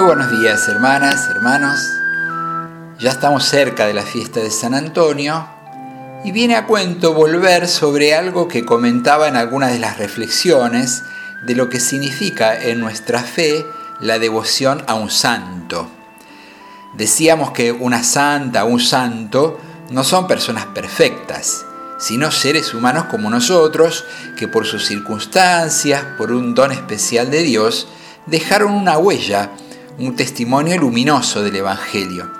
Muy buenos días hermanas, hermanos. Ya estamos cerca de la fiesta de San Antonio y viene a cuento volver sobre algo que comentaba en algunas de las reflexiones de lo que significa en nuestra fe la devoción a un santo. Decíamos que una santa un santo no son personas perfectas, sino seres humanos como nosotros que por sus circunstancias, por un don especial de Dios, dejaron una huella, un testimonio luminoso del Evangelio.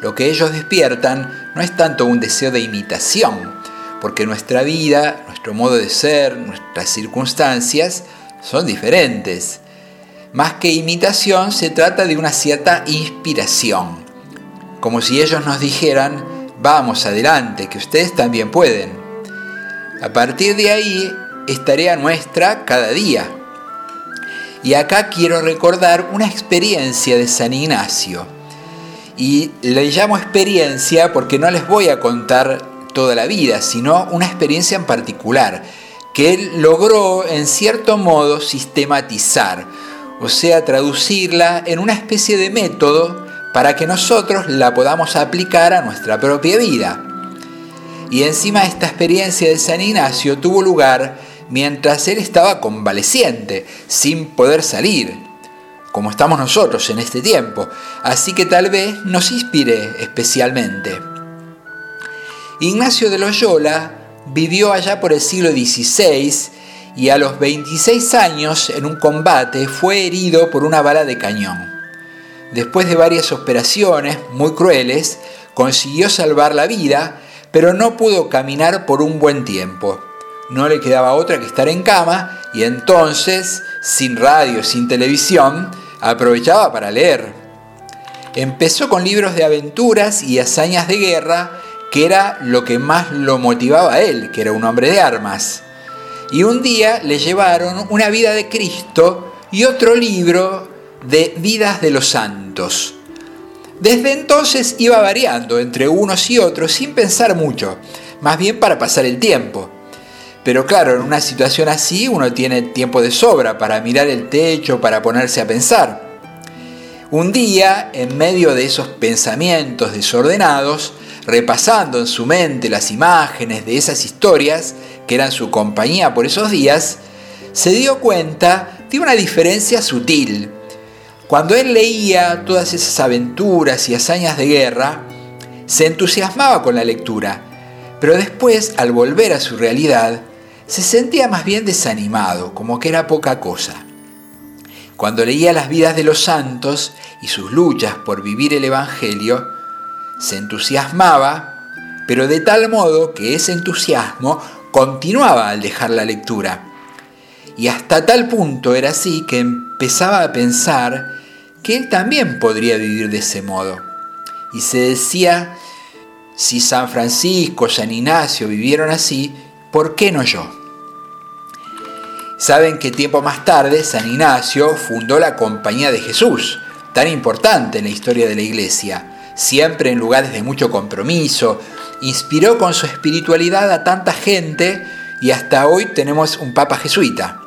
Lo que ellos despiertan no es tanto un deseo de imitación, porque nuestra vida, nuestro modo de ser, nuestras circunstancias son diferentes. Más que imitación, se trata de una cierta inspiración, como si ellos nos dijeran, vamos adelante, que ustedes también pueden. A partir de ahí es tarea nuestra cada día. Y acá quiero recordar una experiencia de San Ignacio. Y le llamo experiencia porque no les voy a contar toda la vida, sino una experiencia en particular, que él logró en cierto modo sistematizar, o sea, traducirla en una especie de método para que nosotros la podamos aplicar a nuestra propia vida. Y encima esta experiencia de San Ignacio tuvo lugar mientras él estaba convaleciente, sin poder salir, como estamos nosotros en este tiempo, así que tal vez nos inspire especialmente. Ignacio de Loyola vivió allá por el siglo XVI y a los 26 años en un combate fue herido por una bala de cañón. Después de varias operaciones muy crueles, consiguió salvar la vida, pero no pudo caminar por un buen tiempo. No le quedaba otra que estar en cama y entonces, sin radio, sin televisión, aprovechaba para leer. Empezó con libros de aventuras y hazañas de guerra, que era lo que más lo motivaba a él, que era un hombre de armas. Y un día le llevaron una vida de Cristo y otro libro de vidas de los santos. Desde entonces iba variando entre unos y otros sin pensar mucho, más bien para pasar el tiempo. Pero claro, en una situación así uno tiene tiempo de sobra para mirar el techo, para ponerse a pensar. Un día, en medio de esos pensamientos desordenados, repasando en su mente las imágenes de esas historias que eran su compañía por esos días, se dio cuenta de una diferencia sutil. Cuando él leía todas esas aventuras y hazañas de guerra, se entusiasmaba con la lectura, pero después, al volver a su realidad, se sentía más bien desanimado, como que era poca cosa. Cuando leía las vidas de los santos y sus luchas por vivir el Evangelio, se entusiasmaba, pero de tal modo que ese entusiasmo continuaba al dejar la lectura. Y hasta tal punto era así que empezaba a pensar que él también podría vivir de ese modo. Y se decía, si San Francisco, San Ignacio vivieron así, ¿por qué no yo? Saben que tiempo más tarde San Ignacio fundó la Compañía de Jesús, tan importante en la historia de la Iglesia, siempre en lugares de mucho compromiso, inspiró con su espiritualidad a tanta gente y hasta hoy tenemos un Papa jesuita.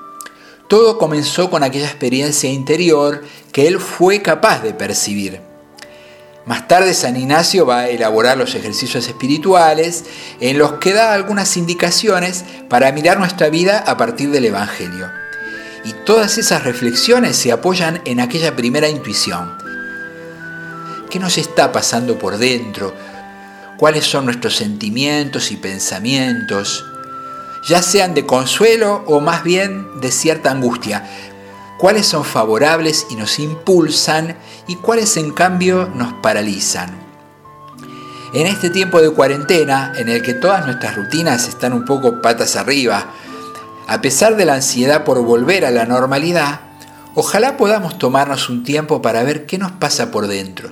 Todo comenzó con aquella experiencia interior que él fue capaz de percibir. Más tarde San Ignacio va a elaborar los ejercicios espirituales en los que da algunas indicaciones para mirar nuestra vida a partir del Evangelio. Y todas esas reflexiones se apoyan en aquella primera intuición. ¿Qué nos está pasando por dentro? ¿Cuáles son nuestros sentimientos y pensamientos? Ya sean de consuelo o más bien de cierta angustia, cuáles son favorables y nos impulsan y cuáles en cambio nos paralizan. En este tiempo de cuarentena, en el que todas nuestras rutinas están un poco patas arriba, a pesar de la ansiedad por volver a la normalidad, ojalá podamos tomarnos un tiempo para ver qué nos pasa por dentro.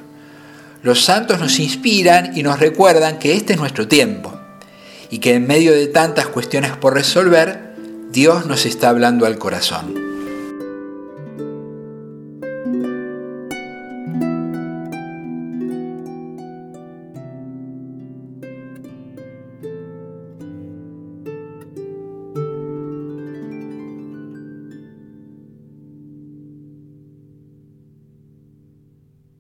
Los santos nos inspiran y nos recuerdan que este es nuestro tiempo y que en medio de tantas cuestiones por resolver, Dios nos está hablando al corazón.